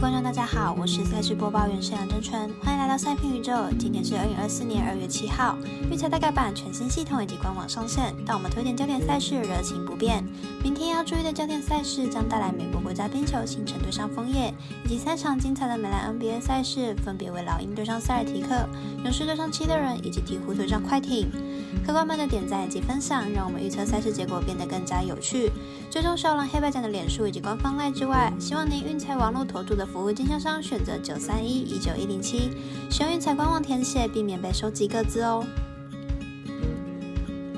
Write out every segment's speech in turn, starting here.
观众，大家好，我是赛事播报员沈阳真纯，欢迎来到赛评宇宙。今天是二零二四年二月七号，预测大概版全新系统以及官网上线，但我们推荐焦点赛事热情不变。明天要注意的焦点赛事将带来美国国家冰球星城对上枫叶，以及三场精彩的美兰 NBA 赛事，分别为老鹰对上塞尔提克、勇士对上七六人以及鹈鹕对上快艇。客官们的点赞以及分享，让我们预测赛事结果变得更加有趣。追踪少狼黑白奖的脸书以及官方赖之外，希望您运彩网络投注的服务经销商选择九三一一九一零七，使用运彩官网填写，避免被收集各自哦。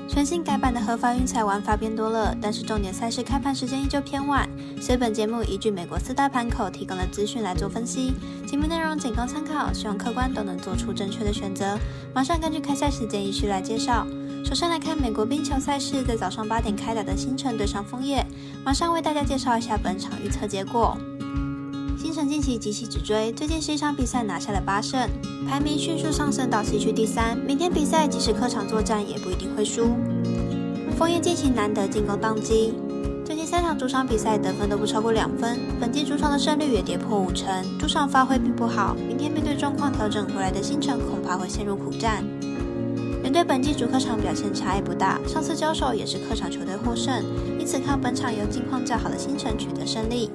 全新改版的合法运彩玩法变多了，但是重点赛事开盘时间依旧偏晚，所以本节目依据美国四大盘口提供的资讯来做分析，节目内容仅供参考，希望客官都能做出正确的选择。马上根据开赛时间依序来介绍。首先来看美国冰球赛事，在早上八点开打的星城对上枫叶。马上为大家介绍一下本场预测结果。星城近期急起直追，最近十一场比赛拿下了八胜，排名迅速上升到西区第三。明天比赛即使客场作战，也不一定会输。枫叶近期难得进攻当机，最近三场主场比赛得分都不超过两分，本季主场的胜率也跌破五成，主场发挥并不好。明天面对状况调整回来的星城，恐怕会陷入苦战。两队本季主客场表现差异不大，上次交手也是客场球队获胜，因此看本场由近况较好的星城取得胜利。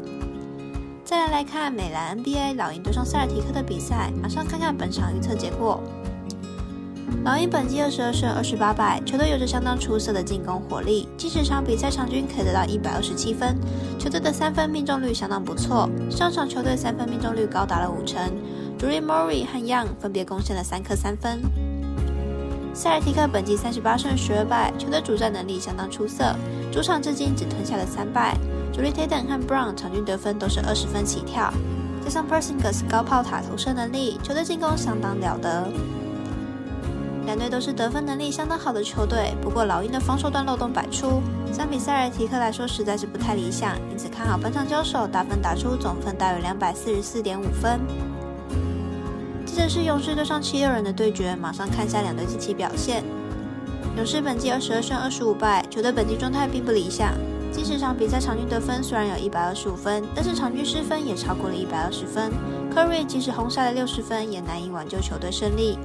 再来来看美兰 NBA 老鹰对上塞尔提克的比赛，马上看看本场预测结果。老鹰本季二十二胜二十八败，球队有着相当出色的进攻火力，近十场比赛场均可以得到一百二十七分，球队的三分命中率相当不错，上场球队三分命中率高达了五成，主力 m o r i 和 Young 分别贡献了三颗三分。塞尔提克本季三十八胜十二败，球队主战能力相当出色，主场至今只吞下了三败。主力 Tatum 和 Brown 场均得分都是二十分起跳，加上 Persingers 高炮塔投射能力，球队进攻相当了得。两队都是得分能力相当好的球队，不过老鹰的防守端漏洞百出，相比塞尔提克来说实在是不太理想，因此看好本场交手打分打出总分大约两百四十四点五分。这是勇士对上七六人的对决，马上看下两队近期表现。勇士本季二十二胜二十五败，球队本季状态并不理想。近十场比赛场均得分虽然有一百二十五分，但是场均失分也超过了一百二十分。科瑞即使轰下了六十分，也难以挽救球队胜利。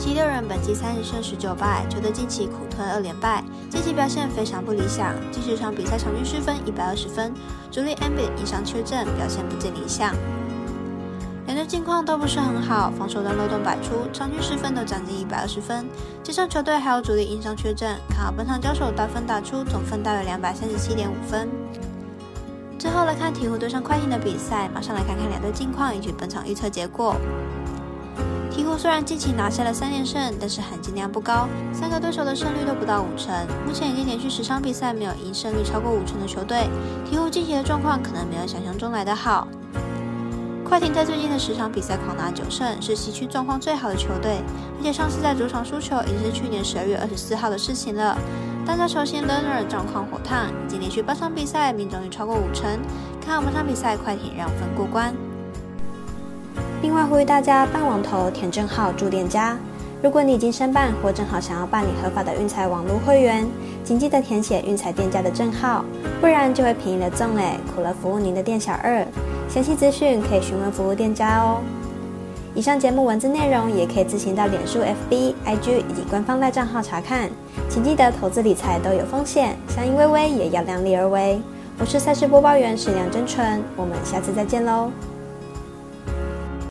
七六人本季三十胜十九败，球队近期苦吞二连败，近期表现非常不理想。近十场比赛场均失分一百二十分，主力 Embiid 因伤缺阵，表现不尽理想。两队近况都不是很好，防守端漏洞百出，场均失分都将近一百二十分。加上球队还有主力因伤缺阵，看好本场交手打分打出总分大约两百三十七点五分。最后来看鹈鹕对上快艇的比赛，马上来看看两队近况以及本场预测结果。鹈鹕虽然近期拿下了三连胜，但是含金量不高，三个对手的胜率都不到五成。目前已经连续十场比赛没有赢胜率超过五成的球队，鹈鹕近期的状况可能没有想象中来得好。快艇在最近的十场比赛狂拿九胜，是西区状况最好的球队，而且上次在主场输球已经是去年十二月二十四号的事情了。当家球星 Lerner 状况火烫，已经连续八场比赛命中率超过五成，看好本场比赛快艇让分过关。另外呼吁大家办网投填证号注店家，如果你已经申办或正好想要办理合法的运彩网络会员，请记得填写运彩店家的证号，不然就会便宜了赠嘞，苦了服务您的店小二。详细资讯可以询问服务店家哦。以上节目文字内容也可以自行到脸书、FB、IG 以及官方赖账号查看。请记得投资理财都有风险，相依微微也要量力而为。我是赛事播报员史梁真纯，我们下次再见喽。